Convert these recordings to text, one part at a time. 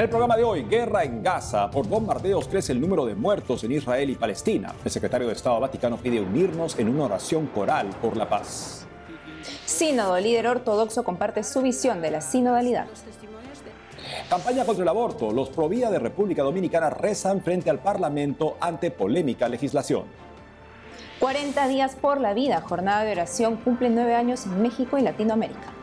En el programa de hoy, guerra en Gaza. Por bombardeos crece el número de muertos en Israel y Palestina. El secretario de Estado Vaticano pide unirnos en una oración coral por la paz. Sínodo, líder ortodoxo, comparte su visión de la sinodalidad. Campaña contra el aborto. Los provía de República Dominicana rezan frente al Parlamento ante polémica legislación. 40 días por la vida, jornada de oración, cumple nueve años en México y Latinoamérica.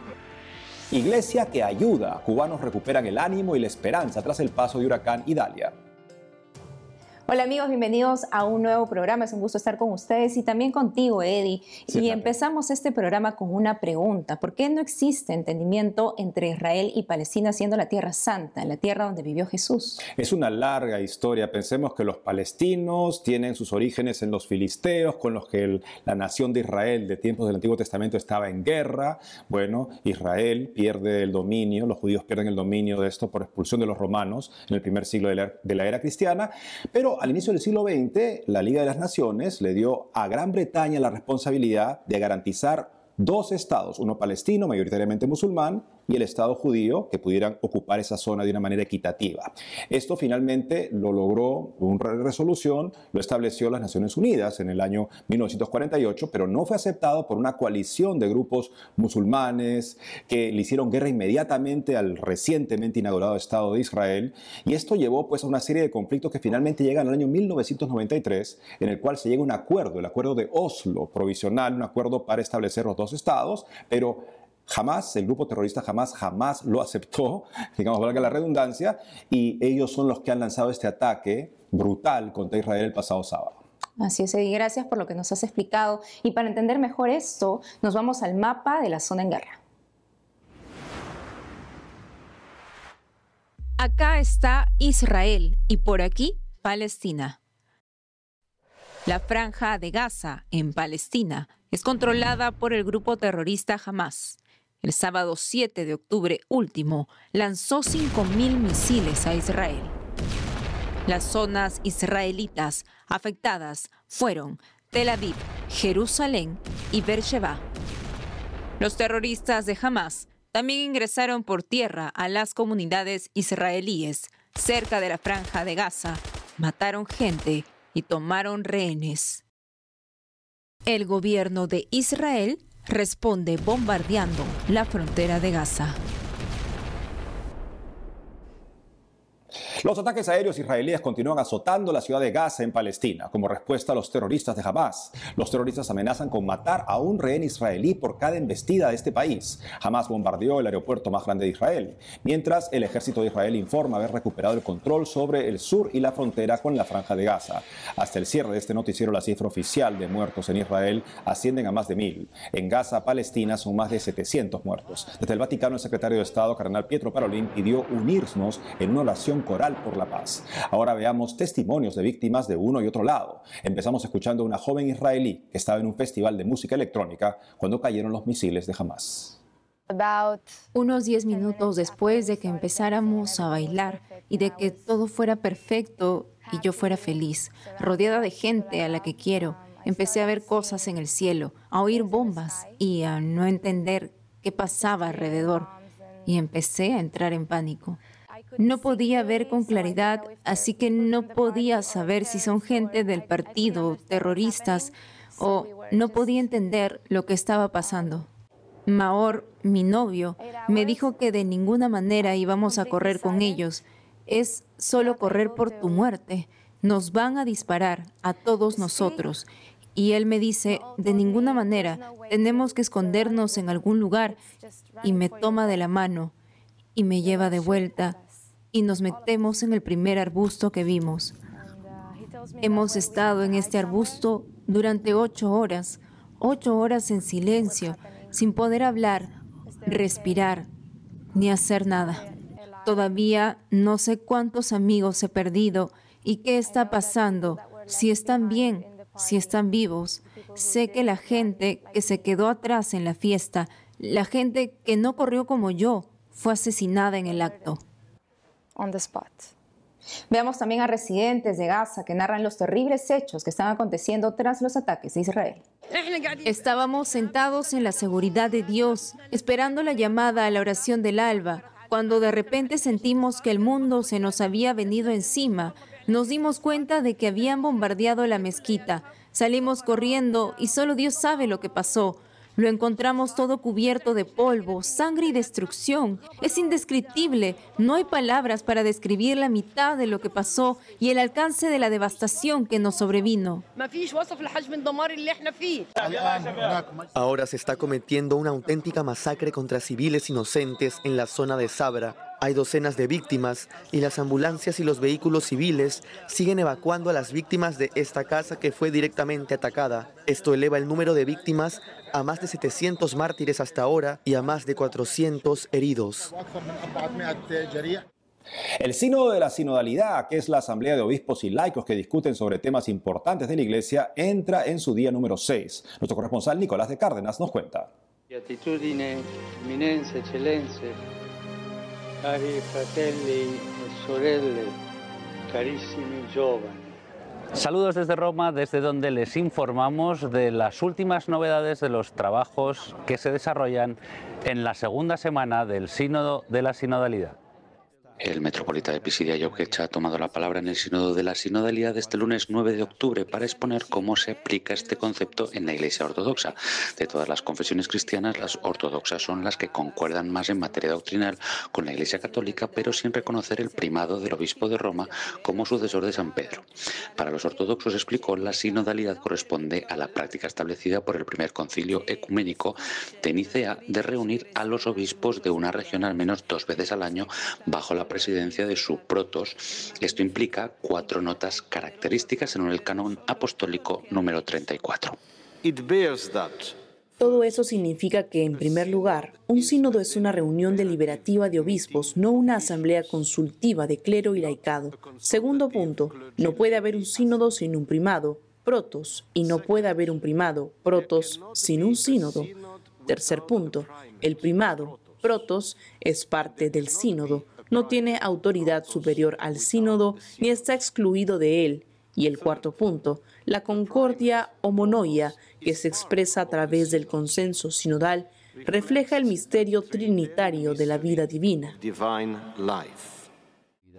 Iglesia que ayuda. Cubanos recuperan el ánimo y la esperanza tras el paso de huracán Idalia. Hola amigos, bienvenidos a un nuevo programa. Es un gusto estar con ustedes y también contigo, Eddie. y empezamos este programa con una pregunta. ¿Por qué no existe entendimiento entre Israel y Palestina siendo la tierra santa, la tierra donde vivió Jesús? Es una larga historia. Pensemos que los palestinos tienen sus orígenes en los filisteos, con los que la nación de Israel de tiempos del Antiguo Testamento estaba en guerra. Bueno, Israel pierde el dominio, los judíos pierden el dominio de esto por expulsión de los romanos en el primer siglo de la, de la era cristiana. Pero al inicio del siglo XX, la Liga de las Naciones le dio a Gran Bretaña la responsabilidad de garantizar dos estados, uno palestino, mayoritariamente musulmán, y el Estado judío que pudieran ocupar esa zona de una manera equitativa. Esto finalmente lo logró una resolución, lo estableció las Naciones Unidas en el año 1948, pero no fue aceptado por una coalición de grupos musulmanes que le hicieron guerra inmediatamente al recientemente inaugurado Estado de Israel y esto llevó pues a una serie de conflictos que finalmente llegan al año 1993 en el cual se llega a un acuerdo, el acuerdo de Oslo provisional, un acuerdo para establecer los dos estados, pero Jamás, el grupo terrorista jamás, jamás lo aceptó, digamos, valga la redundancia, y ellos son los que han lanzado este ataque brutal contra Israel el pasado sábado. Así es, Eddie, gracias por lo que nos has explicado. Y para entender mejor esto, nos vamos al mapa de la zona en guerra. Acá está Israel y por aquí Palestina. La franja de Gaza, en Palestina, es controlada por el grupo terrorista Hamas. El sábado 7 de octubre último lanzó 5.000 misiles a Israel. Las zonas israelitas afectadas fueron Tel Aviv, Jerusalén y Beersheba. Los terroristas de Hamas también ingresaron por tierra a las comunidades israelíes cerca de la franja de Gaza, mataron gente y tomaron rehenes. El gobierno de Israel responde bombardeando la frontera de Gaza. Los ataques aéreos israelíes continúan azotando la ciudad de Gaza en Palestina como respuesta a los terroristas de Hamas. Los terroristas amenazan con matar a un rehén israelí por cada embestida de este país. Hamas bombardeó el aeropuerto más grande de Israel, mientras el ejército de Israel informa haber recuperado el control sobre el sur y la frontera con la franja de Gaza. Hasta el cierre de este noticiero, la cifra oficial de muertos en Israel ascienden a más de mil. En Gaza, Palestina, son más de 700 muertos. Desde el Vaticano, el secretario de Estado, cardenal Pietro Parolin, pidió unirnos en una oración coral por la paz. Ahora veamos testimonios de víctimas de uno y otro lado. Empezamos escuchando a una joven israelí que estaba en un festival de música electrónica cuando cayeron los misiles de Hamas. Unos 10 minutos después de que empezáramos a bailar y de que todo fuera perfecto y yo fuera feliz, rodeada de gente a la que quiero, empecé a ver cosas en el cielo, a oír bombas y a no entender qué pasaba alrededor. Y empecé a entrar en pánico. No podía ver con claridad, así que no podía saber si son gente del partido, terroristas, o no podía entender lo que estaba pasando. Maor, mi novio, me dijo que de ninguna manera íbamos a correr con ellos. Es solo correr por tu muerte. Nos van a disparar a todos nosotros. Y él me dice, de ninguna manera, tenemos que escondernos en algún lugar. Y me toma de la mano y me lleva de vuelta y nos metemos en el primer arbusto que vimos. Hemos estado en este arbusto durante ocho horas, ocho horas en silencio, sin poder hablar, respirar, ni hacer nada. Todavía no sé cuántos amigos he perdido y qué está pasando, si están bien, si están vivos. Sé que la gente que se quedó atrás en la fiesta, la gente que no corrió como yo, fue asesinada en el acto on the spot. Veamos también a residentes de Gaza que narran los terribles hechos que están aconteciendo tras los ataques de Israel. Estábamos sentados en la seguridad de Dios, esperando la llamada a la oración del alba. Cuando de repente sentimos que el mundo se nos había venido encima, nos dimos cuenta de que habían bombardeado la mezquita. Salimos corriendo y solo Dios sabe lo que pasó. Lo encontramos todo cubierto de polvo, sangre y destrucción. Es indescriptible. No hay palabras para describir la mitad de lo que pasó y el alcance de la devastación que nos sobrevino. Ahora se está cometiendo una auténtica masacre contra civiles inocentes en la zona de Sabra hay docenas de víctimas y las ambulancias y los vehículos civiles siguen evacuando a las víctimas de esta casa que fue directamente atacada. Esto eleva el número de víctimas a más de 700 mártires hasta ahora y a más de 400 heridos. El Sínodo de la Sinodalidad, que es la asamblea de obispos y laicos que discuten sobre temas importantes de la Iglesia, entra en su día número 6. Nuestro corresponsal Nicolás de Cárdenas nos cuenta. Cari fratelli e sorelle, carissimi giovani. Saludos desde Roma, desde donde les informamos de las últimas novedades de los trabajos que se desarrollan en la segunda semana del Sínodo de la Sinodalidad. El metropolita de Pisidia Jokic ha tomado la palabra en el Sínodo de la Sinodalidad este lunes 9 de octubre para exponer cómo se aplica este concepto en la Iglesia Ortodoxa. De todas las confesiones cristianas, las ortodoxas son las que concuerdan más en materia doctrinal con la Iglesia Católica, pero sin reconocer el primado del obispo de Roma como sucesor de San Pedro. Para los ortodoxos, explicó, la sinodalidad corresponde a la práctica establecida por el primer concilio ecuménico de Nicea de reunir a los obispos de una región al menos dos veces al año bajo la presidencia de su protos. Esto implica cuatro notas características en el canon apostólico número 34. Todo eso significa que, en primer lugar, un sínodo es una reunión deliberativa de obispos, no una asamblea consultiva de clero y laicado. Segundo punto, no puede haber un sínodo sin un primado, protos, y no puede haber un primado, protos, sin un sínodo. Tercer punto, el primado, protos, es parte del sínodo no tiene autoridad superior al sínodo ni está excluido de él. Y el cuarto punto, la concordia homonoia, que se expresa a través del consenso sinodal, refleja el misterio trinitario de la vida divina.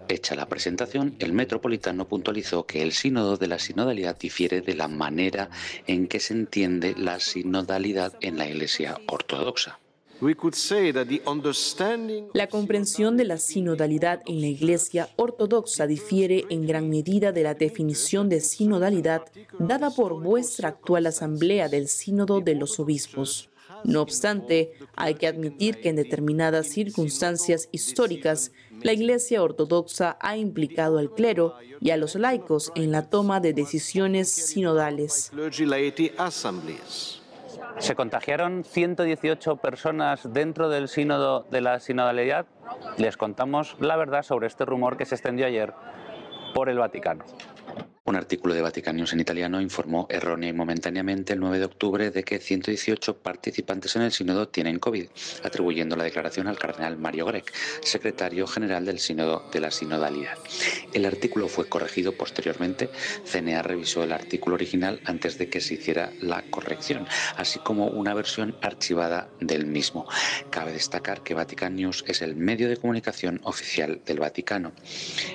Hecha la presentación, el metropolitano puntualizó que el sínodo de la sinodalidad difiere de la manera en que se entiende la sinodalidad en la Iglesia ortodoxa. La comprensión de la sinodalidad en la Iglesia ortodoxa difiere en gran medida de la definición de sinodalidad dada por vuestra actual Asamblea del Sínodo de los Obispos. No obstante, hay que admitir que en determinadas circunstancias históricas, la Iglesia ortodoxa ha implicado al clero y a los laicos en la toma de decisiones sinodales. Se contagiaron 118 personas dentro del sínodo de la sinodalidad. Les contamos la verdad sobre este rumor que se extendió ayer por el Vaticano. Un artículo de Vaticanius en italiano informó errónea y momentáneamente el 9 de octubre de que 118 participantes en el sínodo tienen COVID, atribuyendo la declaración al cardenal Mario Grec, secretario general del sínodo de la sinodalidad. El artículo fue corregido posteriormente. CNA revisó el artículo original antes de que se hiciera la corrección, así como una versión archivada del mismo. Cabe destacar que Vatican News es el medio de comunicación oficial del Vaticano.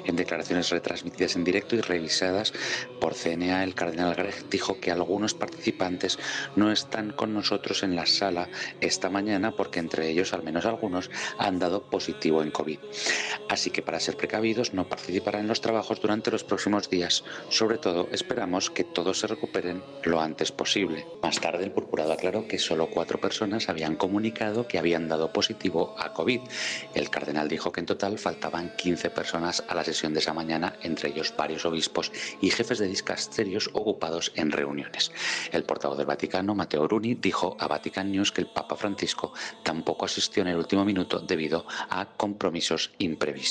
En declaraciones retransmitidas en directo y revisadas por CNA, el cardenal Greg dijo que algunos participantes no están con nosotros en la sala esta mañana porque entre ellos, al menos algunos, han dado positivo en COVID. Así que para ser precavidos no participarán en los trabajos durante los próximos días. Sobre todo, esperamos que todos se recuperen lo antes posible. Más tarde, el purpurado aclaró que solo cuatro personas habían comunicado que habían dado positivo a COVID. El cardenal dijo que en total faltaban 15 personas a la sesión de esa mañana, entre ellos varios obispos y jefes de discasterios ocupados en reuniones. El portavoz del Vaticano, Matteo Bruni, dijo a Vatican News que el Papa Francisco tampoco asistió en el último minuto debido a compromisos imprevistos.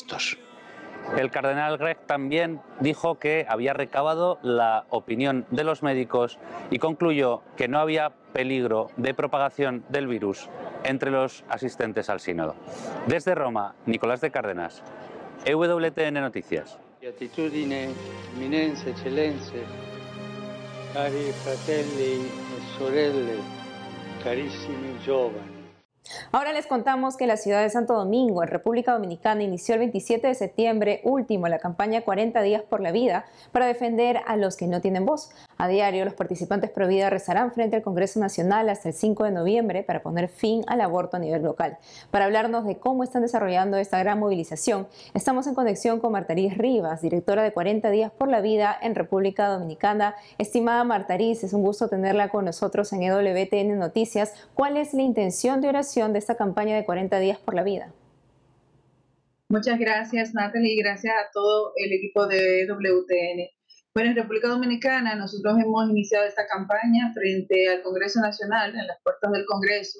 El cardenal Greg también dijo que había recabado la opinión de los médicos y concluyó que no había peligro de propagación del virus entre los asistentes al sínodo. Desde Roma, Nicolás de Cárdenas, EWTN Noticias. Beatitudine, eminenze, eccellenze, cari fratelli e sorelle, carissimi giovani. Ahora les contamos que la ciudad de Santo Domingo, en República Dominicana, inició el 27 de septiembre último la campaña 40 días por la vida para defender a los que no tienen voz. A diario, los participantes pro vida rezarán frente al Congreso Nacional hasta el 5 de noviembre para poner fin al aborto a nivel local. Para hablarnos de cómo están desarrollando esta gran movilización, estamos en conexión con Martaris Rivas, directora de 40 días por la vida en República Dominicana. Estimada Martaris, es un gusto tenerla con nosotros en EWTN Noticias. ¿Cuál es la intención de oración de esta campaña de 40 días por la vida. Muchas gracias, Natalie, y gracias a todo el equipo de WTN. Bueno, en República Dominicana nosotros hemos iniciado esta campaña frente al Congreso Nacional, en las puertas del Congreso,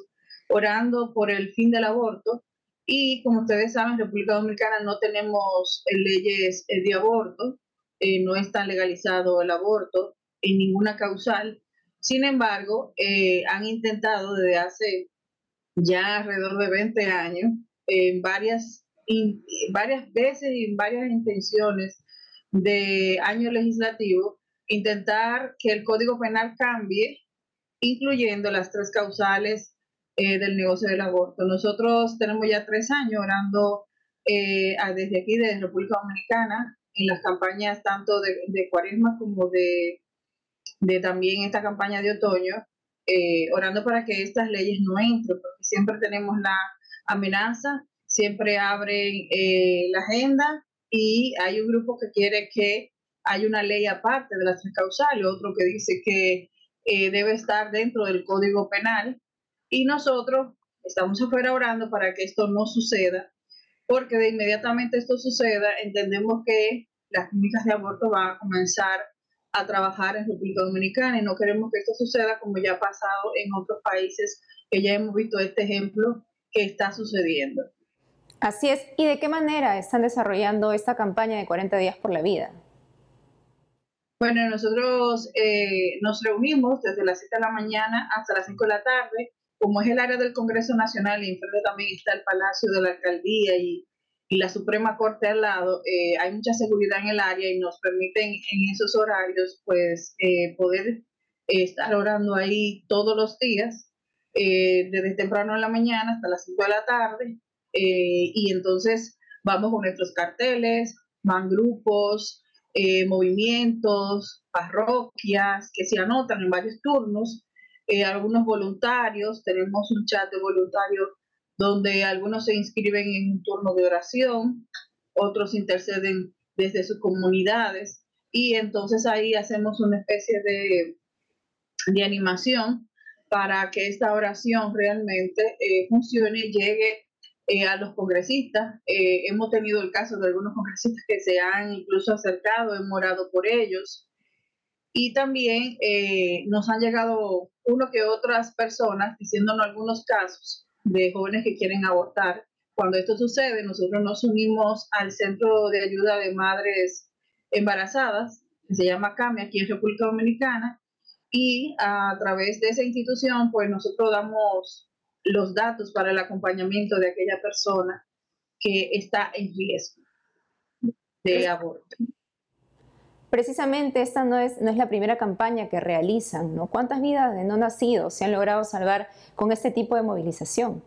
orando por el fin del aborto. Y como ustedes saben, en República Dominicana no tenemos eh, leyes eh, de aborto, eh, no está legalizado el aborto en ninguna causal. Sin embargo, han intentado desde hace ya alrededor de 20 años, en varias, varias veces y en varias intenciones de año legislativo, intentar que el Código Penal cambie, incluyendo las tres causales eh, del negocio del aborto. Nosotros tenemos ya tres años orando eh, desde aquí, de República Dominicana, en las campañas tanto de, de Cuaresma como de, de también esta campaña de otoño, eh, orando para que estas leyes no entren, porque siempre tenemos la amenaza, siempre abren eh, la agenda y hay un grupo que quiere que haya una ley aparte de las tres causales, otro que dice que eh, debe estar dentro del Código Penal y nosotros estamos afuera orando para que esto no suceda, porque de inmediatamente esto suceda, entendemos que las clínicas de aborto van a comenzar a trabajar en República Dominicana y no queremos que esto suceda como ya ha pasado en otros países que ya hemos visto este ejemplo que está sucediendo. Así es. ¿Y de qué manera están desarrollando esta campaña de 40 días por la vida? Bueno, nosotros eh, nos reunimos desde las 7 de la mañana hasta las 5 de la tarde. Como es el área del Congreso Nacional y enfrente también está el Palacio de la Alcaldía y y la Suprema Corte al lado, eh, hay mucha seguridad en el área y nos permiten en esos horarios pues eh, poder eh, estar orando ahí todos los días, desde temprano en la mañana hasta las 5 de la tarde. y entonces vamos con nuestros carteles, van grupos, movimientos, parroquias que se anotan en varios turnos, algunos voluntarios, tenemos un chat de voluntarios donde algunos se inscriben en un turno de oración, otros interceden desde sus comunidades y entonces ahí hacemos una especie de, de animación para que esta oración realmente eh, funcione y llegue eh, a los congresistas. Eh, hemos tenido el caso de algunos congresistas que se han incluso acercado, hemos orado por ellos. Y también nos han llegado uno que otras personas diciéndonos algunos casos de jóvenes que quieren abortar. Cuando esto sucede, nosotros nos unimos al Centro de Ayuda de Madres Embarazadas, que se llama CAME aquí en República Dominicana, y a través de esa institución, pues nosotros damos los datos para el acompañamiento de aquella persona que está en riesgo de aborto. Precisamente esta no es, no es la primera campaña que realizan, ¿no? ¿Cuántas vidas de no nacidos se han logrado salvar con este tipo de movilización?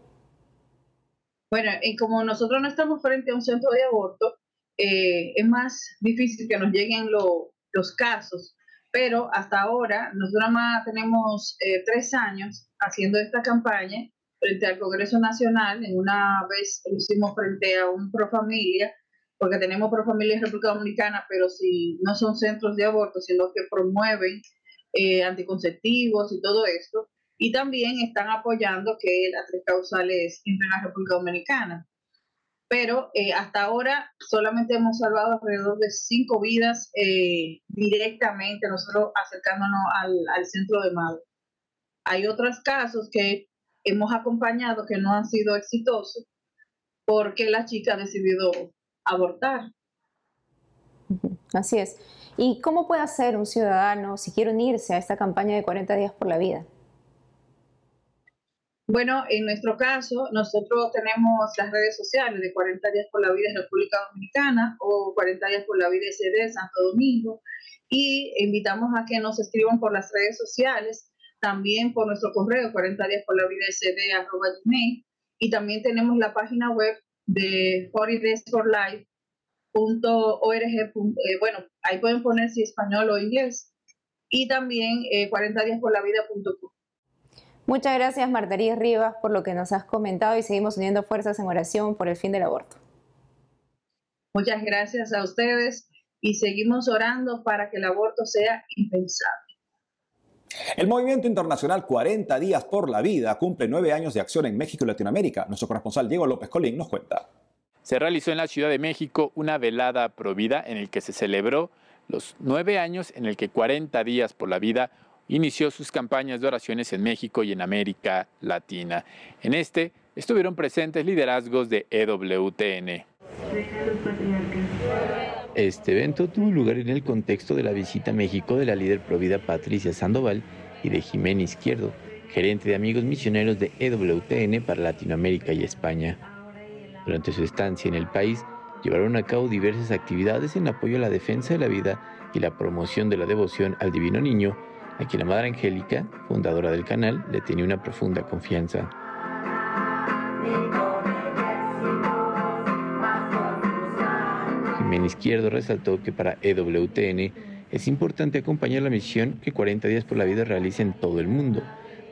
Bueno, y como nosotros no estamos frente a un centro de aborto, eh, es más difícil que nos lleguen los casos, pero hasta ahora nosotros más tenemos eh, tres años haciendo esta campaña frente al Congreso Nacional, en una vez lo hicimos frente a un pro familia, porque tenemos pro familia en República Dominicana, pero si no son centros de aborto, sino que promueven eh, anticonceptivos y todo esto, y también están apoyando que las tres causales entren a República Dominicana. Pero eh, hasta ahora solamente hemos salvado alrededor de cinco vidas eh, directamente, nosotros acercándonos al, al centro de madre. Hay otros casos que hemos acompañado que no han sido exitosos porque la chica ha decidido abortar. Así es. ¿Y cómo puede hacer un ciudadano si quiere unirse a esta campaña de 40 días por la vida? Bueno, en nuestro caso, nosotros tenemos las redes sociales de 40 días por la vida en República Dominicana o 40 días por la vida SD Santo Domingo y invitamos a que nos escriban por las redes sociales. también por nuestro correo 40 días por la vida sd gmail y también tenemos la página web de 40 days for life eh, bueno, ahí pueden poner si español o inglés, y también eh, 40 días por la vida.com. Muchas gracias Martaría Rivas por lo que nos has comentado y seguimos uniendo fuerzas en oración por el fin del aborto. Muchas gracias a ustedes y seguimos orando para que el aborto sea impensable. El movimiento internacional 40 días por la vida cumple nueve años de acción en México y Latinoamérica. Nuestro corresponsal Diego López Colín nos cuenta se realizó en la Ciudad de México una velada provida en el que se celebró los nueve años en el que 40 días por la vida inició sus campañas de oraciones en México y en América Latina. En este estuvieron presentes liderazgos de EWTN. Este evento tuvo lugar en el contexto de la visita a México de la líder provida Patricia Sandoval y de Jiménez Izquierdo, gerente de Amigos Misioneros de EWTN para Latinoamérica y España. Durante su estancia en el país, llevaron a cabo diversas actividades en apoyo a la defensa de la vida y la promoción de la devoción al Divino Niño, a quien la Madre Angélica, fundadora del canal, le tenía una profunda confianza. Jiménez Izquierdo resaltó que para EWTN es importante acompañar la misión que 40 días por la vida realiza en todo el mundo,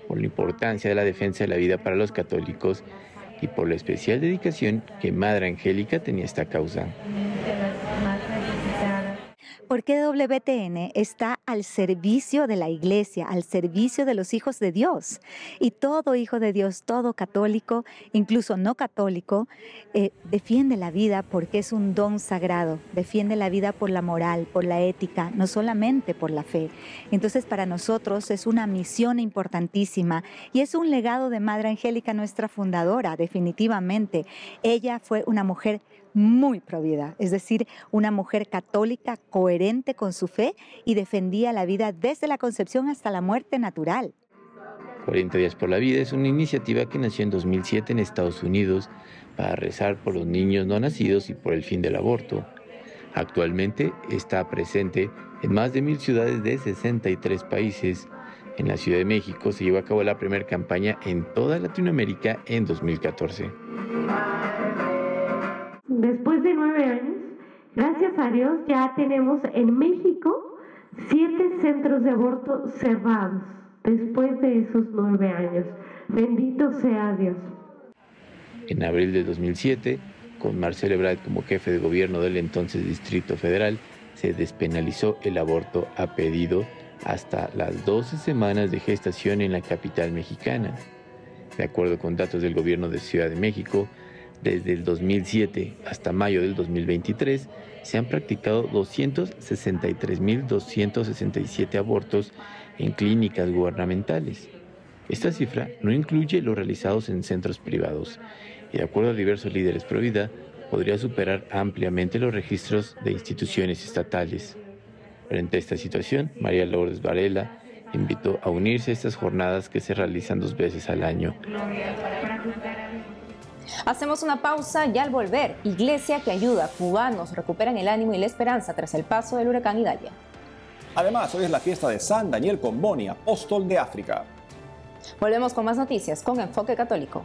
por la importancia de la defensa de la vida para los católicos y por la especial dedicación que Madre Angélica tenía esta causa porque WTN está al servicio de la iglesia, al servicio de los hijos de Dios. Y todo hijo de Dios, todo católico, incluso no católico, eh, defiende la vida porque es un don sagrado, defiende la vida por la moral, por la ética, no solamente por la fe. Entonces para nosotros es una misión importantísima y es un legado de Madre Angélica, nuestra fundadora, definitivamente. Ella fue una mujer muy provida, es decir, una mujer católica coherente con su fe y defendía la vida desde la concepción hasta la muerte natural. 40 días por la vida es una iniciativa que nació en 2007 en Estados Unidos para rezar por los niños no nacidos y por el fin del aborto. Actualmente está presente en más de mil ciudades de 63 países. En la Ciudad de México se llevó a cabo la primera campaña en toda Latinoamérica en 2014. Ya tenemos en México siete centros de aborto cerrados después de esos nueve años. Bendito sea Dios. En abril de 2007, con Marcelo Ebrard como jefe de gobierno del entonces Distrito Federal, se despenalizó el aborto a pedido hasta las 12 semanas de gestación en la capital mexicana. De acuerdo con datos del gobierno de Ciudad de México, desde el 2007 hasta mayo del 2023 se han practicado 263.267 abortos en clínicas gubernamentales. Esta cifra no incluye los realizados en centros privados y de acuerdo a diversos líderes pro vida podría superar ampliamente los registros de instituciones estatales. Frente a esta situación, María Lourdes Varela invitó a unirse a estas jornadas que se realizan dos veces al año. Hacemos una pausa y al volver, iglesia que ayuda, cubanos recuperan el ánimo y la esperanza tras el paso del huracán Idalia. Además, hoy es la fiesta de San Daniel Comboni, apóstol de África. Volvemos con más noticias con Enfoque Católico.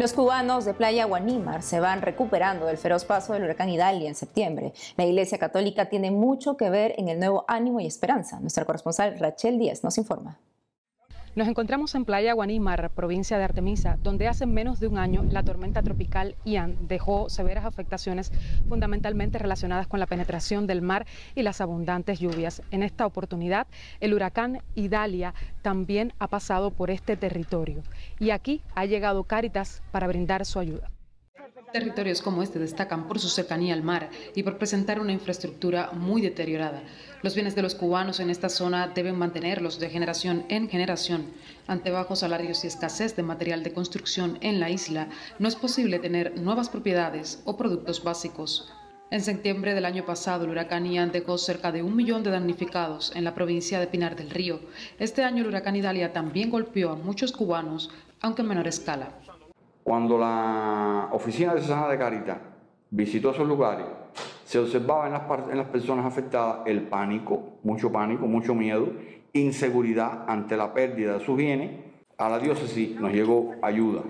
Los cubanos de Playa Guanímar se van recuperando del feroz paso del huracán Idalia en septiembre. La Iglesia Católica tiene mucho que ver en el nuevo ánimo y esperanza. Nuestra corresponsal Rachel Díaz nos informa. Nos encontramos en Playa Guanímar, provincia de Artemisa, donde hace menos de un año la tormenta tropical Ian dejó severas afectaciones fundamentalmente relacionadas con la penetración del mar y las abundantes lluvias. En esta oportunidad, el huracán Idalia también ha pasado por este territorio y aquí ha llegado Cáritas para brindar su ayuda. Territorios como este destacan por su cercanía al mar y por presentar una infraestructura muy deteriorada. Los bienes de los cubanos en esta zona deben mantenerlos de generación en generación. Ante bajos salarios y escasez de material de construcción en la isla, no es posible tener nuevas propiedades o productos básicos. En septiembre del año pasado, el huracán Ian dejó cerca de un millón de damnificados en la provincia de Pinar del Río. Este año el huracán Idalia también golpeó a muchos cubanos, aunque en menor escala cuando la oficina de Cesana de Carita visitó esos lugares, se observaba en las, personas afectadas el pánico, mucho pánico, mucho miedo, inseguridad ante la pérdida de sus bienes. A la diócesis nos llegó ayuda.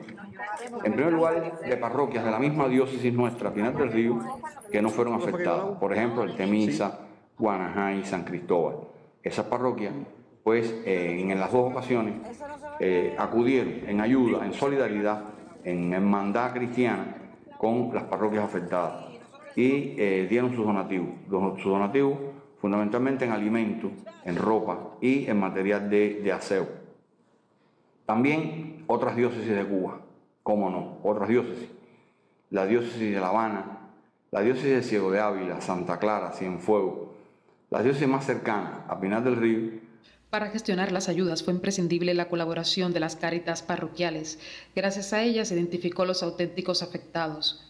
En primer lugar, de parroquias de la misma diócesis nuestra, Pinar del Río, que no fueron afectadas. Por ejemplo, el Temisa, Guanajá y San Cristóbal. Esas parroquias, pues eh, en las dos ocasiones, eh, acudieron en ayuda, en solidaridad, en hermandad cristiana con las parroquias afectadas y eh, dieron sus donativos. Sus donativos fundamentalmente en alimentos, en ropa y en material de, aseo. También otras diócesis de Cuba, cómo no, otras diócesis. La diócesis de La Habana, la diócesis de Ciego de Ávila, Santa Clara, Cienfuegos, la diócesis más cercana, a Pinar del Río. Para gestionar las ayudas fue imprescindible la colaboración de las cáritas parroquiales. Gracias a ellas se identificó los auténticos afectados.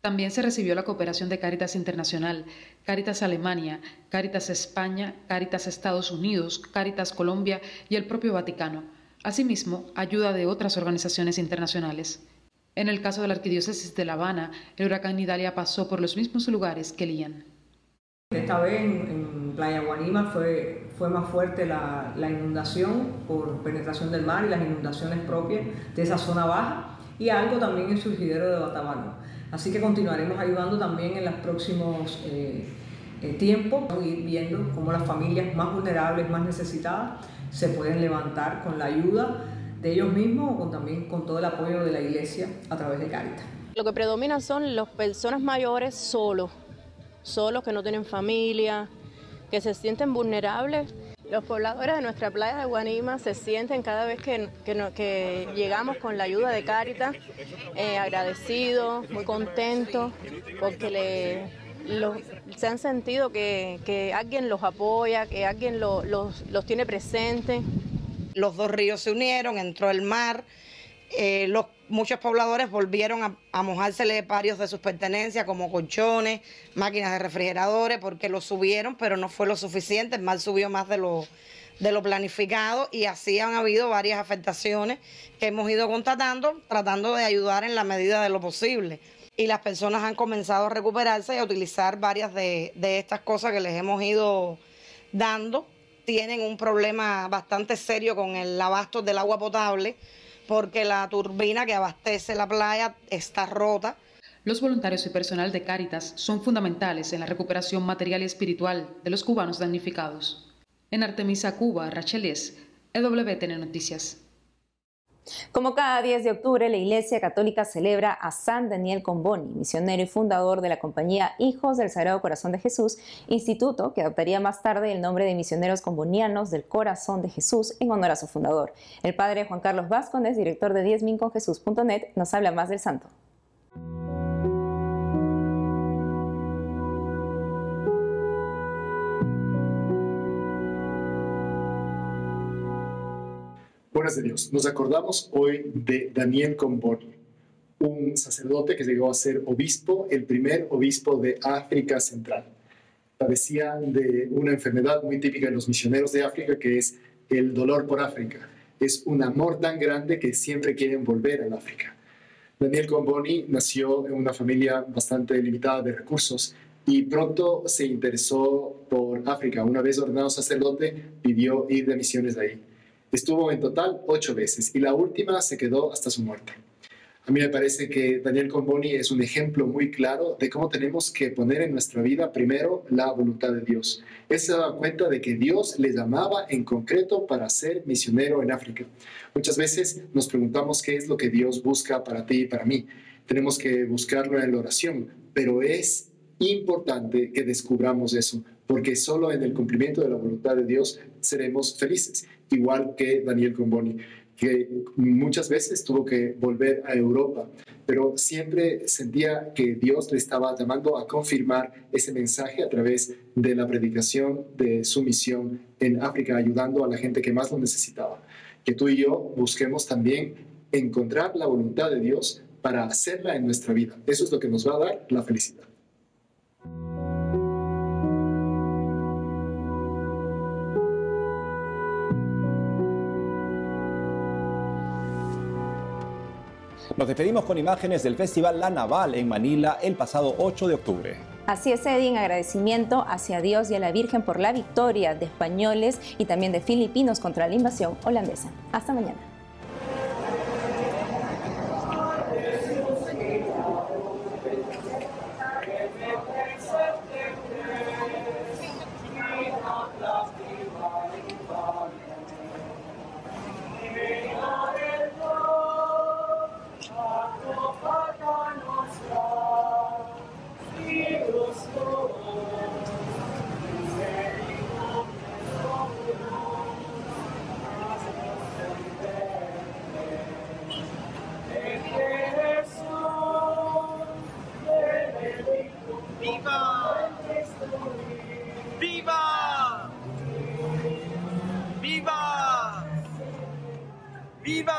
También se recibió la cooperación de Cáritas Internacional, Cáritas Alemania, Cáritas España, Cáritas Estados Unidos, Cáritas Colombia y el propio Vaticano. Asimismo, ayuda de otras organizaciones internacionales. En el caso de la Arquidiócesis de La Habana, el huracán Idalia pasó por los mismos lugares que Lían. Esta vez en, Playa Guanima fue, fue más fuerte la, la, inundación por penetración del mar y las inundaciones propias de esa zona baja y algo también en Surgidero de Batabano. Así que continuaremos ayudando también en los próximos eh, eh, tiempos, ir viendo cómo las familias más vulnerables, más necesitadas, se pueden levantar con la ayuda de ellos mismos o también con todo el apoyo de la iglesia a través de Caritas. Lo que predomina son las personas mayores solos, solos que no tienen familia, que se sienten vulnerables. Los pobladores de nuestra playa de Guanima se sienten cada vez que, que, llegamos con la ayuda de Caritas eh, agradecidos, muy contentos, porque se han sentido que, alguien los apoya, que alguien los, los tiene presentes. Los dos ríos se unieron, entró el mar, eh, los, muchos pobladores volvieron a, a mojársele varios de sus pertenencias como colchones, máquinas de refrigeradores, porque lo subieron, pero no fue lo suficiente, el mar subió más de lo, de lo planificado y así han habido varias afectaciones que hemos ido constatando, tratando de ayudar en la medida de lo posible. Y las personas han comenzado a recuperarse y a utilizar varias de, de estas cosas que les hemos ido dando. Tienen un problema bastante serio con el abasto del agua potable porque la turbina que abastece la playa está rota. Los voluntarios y personal de Cáritas son fundamentales en la recuperación material y espiritual de los cubanos damnificados. En Artemisa, Cuba, Racheles, EWTN Noticias. Como cada 10 de octubre, la Iglesia Católica celebra a San Daniel Comboni, misionero y fundador de la compañía Hijos del Sagrado Corazón de Jesús, instituto que adoptaría más tarde el nombre de Misioneros Combonianos del Corazón de Jesús en honor a su fundador. El padre Juan Carlos Vázquez, director de diezminconjesús.net, nos habla más del santo. Buenas de Dios. Nos acordamos hoy de Daniel Comboni, un sacerdote que llegó a ser obispo, el primer obispo de África Central. Padecía de una enfermedad muy típica de los misioneros de África, que es el dolor por África. Es un amor tan grande que siempre quieren volver a África. Daniel Comboni nació en una familia bastante limitada de recursos y pronto se interesó por África. Una vez ordenado sacerdote, pidió ir de misiones de ahí. Estuvo en total ocho veces y la última se quedó hasta su muerte. A mí me parece que Daniel Comboni es un ejemplo muy claro de cómo tenemos que poner en nuestra vida primero la voluntad de Dios. Él se daba cuenta de que Dios le llamaba en concreto para ser misionero en África. Muchas veces nos preguntamos qué es lo que Dios busca para ti y para mí. Tenemos que buscarlo en la oración, pero es importante que descubramos eso, porque solo en el cumplimiento de la voluntad de Dios seremos felices igual que Daniel Comboni, que muchas veces tuvo que volver a Europa, pero siempre sentía que Dios le estaba llamando a confirmar ese mensaje a través de la predicación de su misión en África, ayudando a la gente que más lo necesitaba. Que tú y yo busquemos también encontrar la voluntad de Dios para hacerla en nuestra vida. Eso es lo que nos va a dar la felicidad. Nos despedimos con imágenes del Festival La Naval en Manila el pasado 8 de octubre. Así es, Eddie, en agradecimiento hacia Dios y a la Virgen por la victoria de españoles y también de filipinos contra la invasión holandesa. Hasta mañana. ¡Viva!